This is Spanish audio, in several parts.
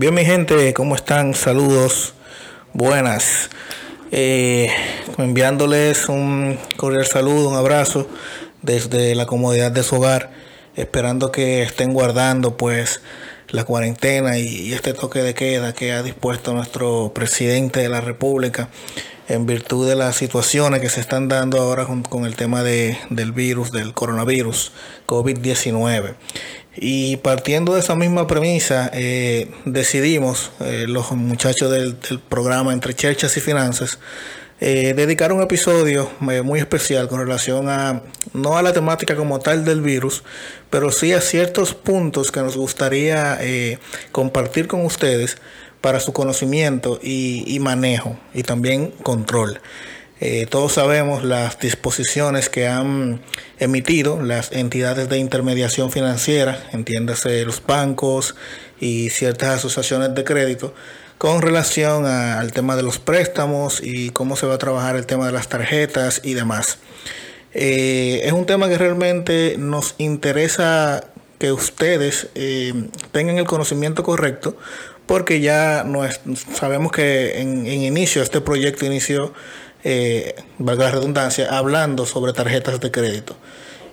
Bien, mi gente, ¿cómo están? Saludos, buenas. Eh, enviándoles un cordial saludo, un abrazo desde la comodidad de su hogar, esperando que estén guardando pues la cuarentena y, este toque de queda que ha dispuesto nuestro presidente de la República en virtud de las situaciones que se están dando ahora con, el tema de, del virus, del coronavirus, COVID-19. Y partiendo de esa misma premisa, eh, decidimos, eh, los muchachos del, programa Entre Cherchas y Finanzas, eh, dedicar un episodio muy especial con relación a, no a la temática como tal del virus, pero sí a ciertos puntos que nos gustaría compartir con ustedes para su conocimiento y manejo y también control. Eh, todos sabemos las disposiciones que han emitido las entidades de intermediación financiera, entiéndase los bancos y ciertas asociaciones de crédito, con relación al tema de los préstamos y cómo se va a trabajar el tema de las tarjetas y demás. Eh, es un tema que realmente nos interesa que ustedes eh, tengan el conocimiento correcto porque ya sabemos que en inicio este proyecto inició eh, valga la redundancia, hablando sobre tarjetas de crédito.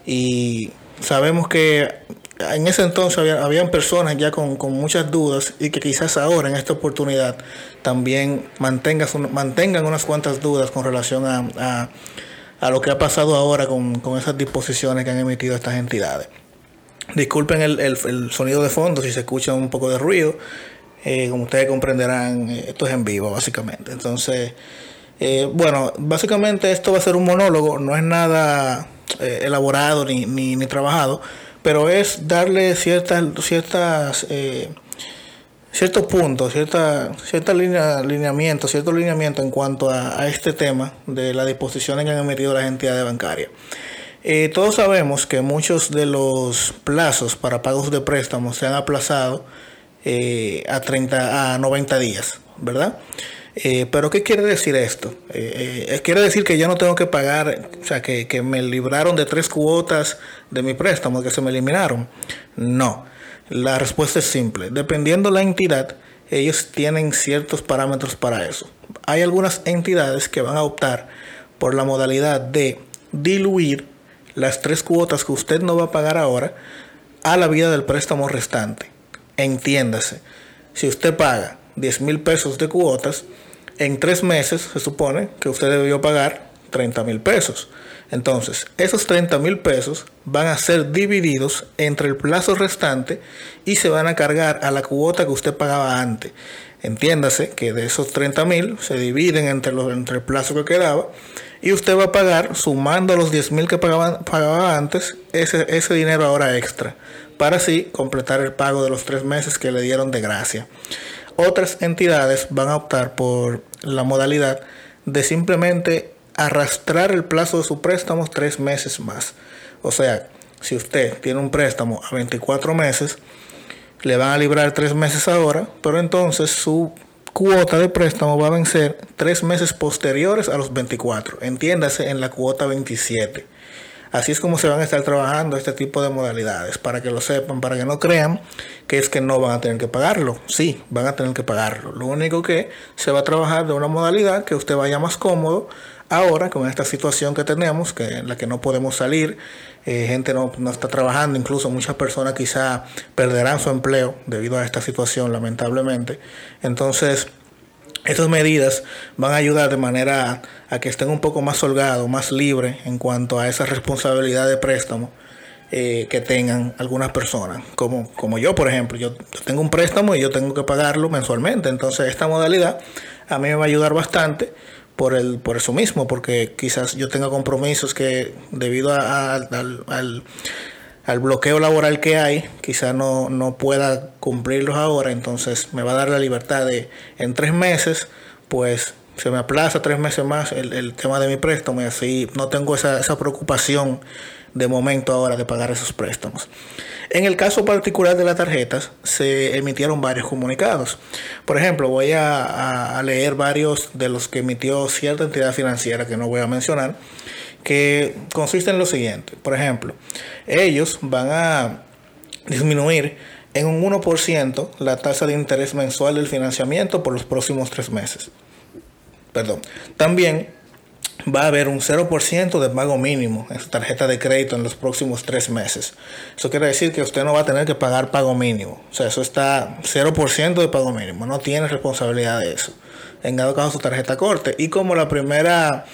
Y sabemos que en ese entonces había, habían personas ya con, muchas dudas y que quizás ahora en esta oportunidad también mantengan, mantengan unas cuantas dudas con relación a, a, lo que ha pasado ahora con, esas disposiciones que han emitido estas entidades. Disculpen el, el, sonido de fondo si se escucha un poco de ruido. Eh, como ustedes comprenderán, esto es en vivo básicamente. Entonces, eh, bueno, básicamente esto va a ser un monólogo, no es nada eh, elaborado ni, ni, trabajado, pero es darle ciertas, ciertas eh, ciertos puntos, cierta, cierta línea, lineamiento, cierto lineamiento en cuanto a, este tema de las disposiciones que han emitido las entidades bancarias. todos sabemos que muchos de los plazos para pagos de préstamos se han aplazado a 30 a 90 días, ¿verdad? Eh, pero ¿qué quiere decir esto? Eh, eh, quiere decir que yo no tengo que pagar, o sea, que, que, me libraron de tres cuotas de mi préstamo, que se me eliminaron. No, la respuesta es simple. Dependiendo la entidad, ellos tienen ciertos parámetros para eso. Hay algunas entidades que van a optar por la modalidad de diluir las tres cuotas que usted no va a pagar ahora a la vida del préstamo restante. Entiéndase, si usted paga 10 mil pesos de cuotas, en tres meses se supone que usted debió pagar 30 mil pesos. Entonces, esos 30 mil pesos van a ser divididos entre el plazo restante y se van a cargar a la cuota que usted pagaba antes. Entiéndase que de esos 30 mil se dividen entre, los, entre el plazo que quedaba y usted va a pagar, sumando los 10 mil que pagaba, pagaba antes, ese, ese dinero ahora extra, para así completar el pago de los tres meses que le dieron de gracia. Otras entidades van a optar por la modalidad de simplemente arrastrar el plazo de su préstamo tres meses más. O sea, si usted tiene un préstamo a 24 meses, le van a librar tres meses ahora, pero entonces su cuota de préstamo va a vencer tres meses posteriores a los 24. Entiéndase en la cuota 27. Así es como se van a estar trabajando este tipo de modalidades, para que lo sepan, para que no crean que es que no van a tener que pagarlo. Sí, van a tener que pagarlo. Lo único que se va a trabajar de una modalidad que usted vaya más cómodo ahora con esta situación que tenemos, que en la que no podemos salir, eh, gente no, no, está trabajando, incluso muchas personas quizá perderán su empleo debido a esta situación, lamentablemente. Entonces, estas medidas van a ayudar de manera a, que estén un poco más holgados, más libres en cuanto a esa responsabilidad de préstamo eh, que tengan algunas personas, como, como yo, por ejemplo. Yo tengo un préstamo y yo tengo que pagarlo mensualmente. Entonces, esta modalidad a mí me va a ayudar bastante por, el, por eso mismo, porque quizás yo tenga compromisos que debido al al bloqueo laboral que hay, quizá no, no pueda cumplirlos ahora, entonces me va a dar la libertad de en tres meses, pues se me aplaza tres meses más el, tema de mi préstamo y así no tengo esa, esa, preocupación de momento ahora de pagar esos préstamos. En el caso particular de las tarjetas se emitieron varios comunicados. Por ejemplo, voy a, leer varios de los que emitió cierta entidad financiera que no voy a mencionar que consiste en lo siguiente. Por ejemplo, ellos van a disminuir en un 1% la tasa de interés mensual del financiamiento por los próximos tres meses. Perdón. También va a haber un 0% de pago mínimo en su tarjeta de crédito en los próximos tres meses. Eso quiere decir que usted no va a tener que pagar pago mínimo. O sea, eso está 0% de pago mínimo. No tiene responsabilidad de eso. En dado caso su tarjeta corte. Y como la primera,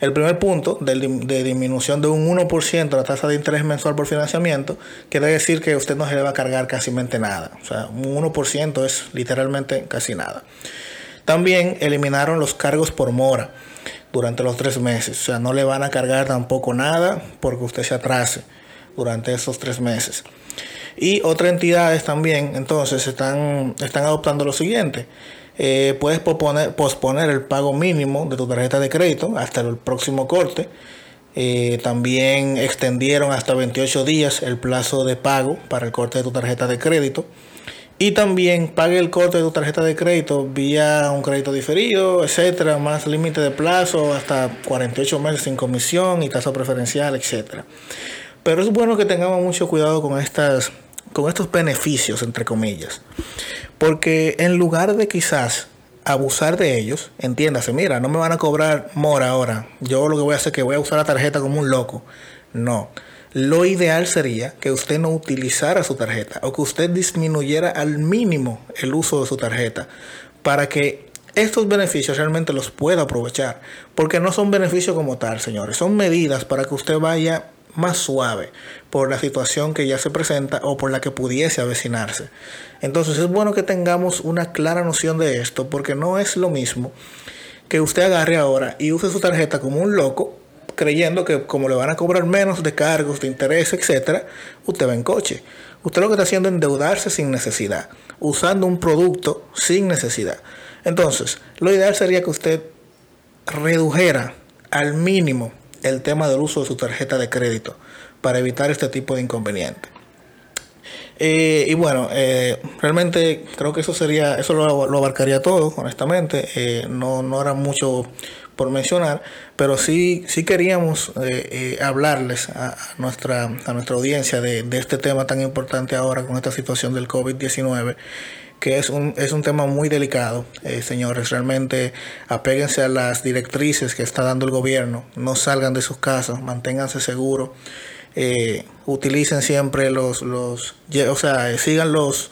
el primer punto de, de disminución de un 1% la tasa de interés mensual por financiamiento, quiere decir que usted no se le va a cargar casi nada. O sea, un 1% es literalmente casi nada. También eliminaron los cargos por mora durante los tres meses. O sea, no le van a cargar tampoco nada porque usted se atrase durante esos tres meses. Y otras entidades también, entonces, están, están adoptando lo siguiente. Eh, puedes posponer, posponer, el pago mínimo de tu tarjeta de crédito hasta el próximo corte. Eh, también extendieron hasta 28 días el plazo de pago para el corte de tu tarjeta de crédito. Y también pague el corte de tu tarjeta de crédito vía un crédito diferido, etcétera, más límite de plazo, hasta 48 meses sin comisión y tasa preferencial, etcétera. Pero es bueno que tengamos mucho cuidado con estas con estos beneficios entre comillas. Porque en lugar de quizás abusar de ellos, entiéndase, mira, no me van a cobrar mora ahora. Yo lo que voy a hacer es que voy a usar la tarjeta como un loco. No lo ideal sería que usted no utilizara su tarjeta o que usted disminuyera al mínimo el uso de su tarjeta para que estos beneficios realmente los pueda aprovechar. Porque no son beneficios como tal, señores. Son medidas para que usted vaya más suave por la situación que ya se presenta o por la que pudiese avecinarse. Entonces es bueno que tengamos una clara noción de esto porque no es lo mismo que usted agarre ahora y use su tarjeta como un loco creyendo que como le van a cobrar menos de cargos, de interés, etcétera, usted va en coche. Usted lo que está haciendo es endeudarse sin necesidad, usando un producto sin necesidad. Entonces, lo ideal sería que usted redujera al mínimo el tema del uso de su tarjeta de crédito para evitar este tipo de inconveniente. Eh, y bueno, eh, realmente creo que eso sería, eso lo, abarcaría todo, honestamente. Eh, no, no era mucho por mencionar, pero sí, sí queríamos eh, eh, hablarles a, nuestra, a nuestra audiencia de, este tema tan importante ahora con esta situación del COVID-19 que es un, es un tema muy delicado, eh, señores. Realmente apéguense a las directrices que está dando el gobierno, no salgan de sus casas, manténganse seguros, utilicen siempre los, los, o sea, sigan los,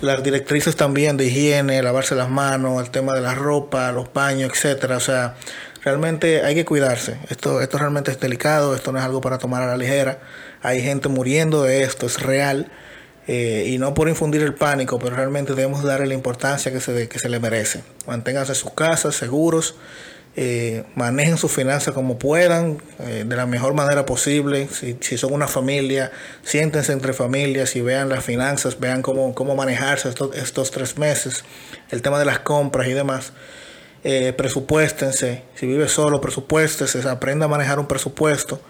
las directrices también de higiene, lavarse las manos, el tema de la ropa, los baños, etcétera. O sea, realmente hay que cuidarse. Esto, esto realmente es delicado, esto no es algo para tomar a la ligera. Hay gente muriendo de esto, es real. Eh, y no por infundir el pánico, pero realmente debemos darle la importancia que se, que se le merece. Manténganse en sus casas, seguros. Eh, manejen sus finanzas como puedan, eh, de la mejor manera posible. Si, si, son una familia, siéntense entre familias y vean las finanzas, vean cómo, cómo manejarse estos, estos tres meses, el tema de las compras y demás. Eh, presupuéstense, si vive solo, presupuéstese, aprenda a manejar un presupuesto.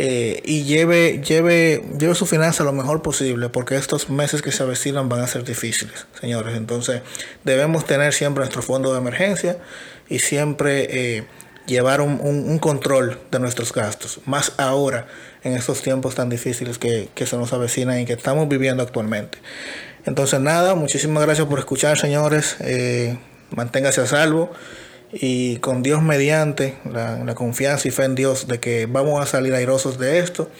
Eh, y lleve, lleve, lleve su finanza lo mejor posible, porque estos meses que se avecinan van a ser difíciles, señores. Entonces, debemos tener siempre nuestro fondo de emergencia y siempre eh, llevar un, control de nuestros gastos, más ahora en estos tiempos tan difíciles que, se nos avecinan y que estamos viviendo actualmente. Entonces, nada, muchísimas gracias por escuchar, señores. Eh, manténgase a salvo y con Dios mediante, la, confianza y fe en Dios de que vamos a salir airosos de esto,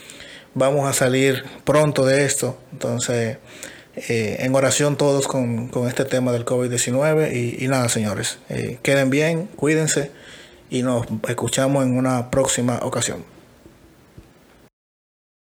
vamos a salir pronto de esto. Entonces, eh, en oración todos con, este tema del COVID-19 y, nada, señores, eh, queden bien, cuídense y nos escuchamos en una próxima ocasión.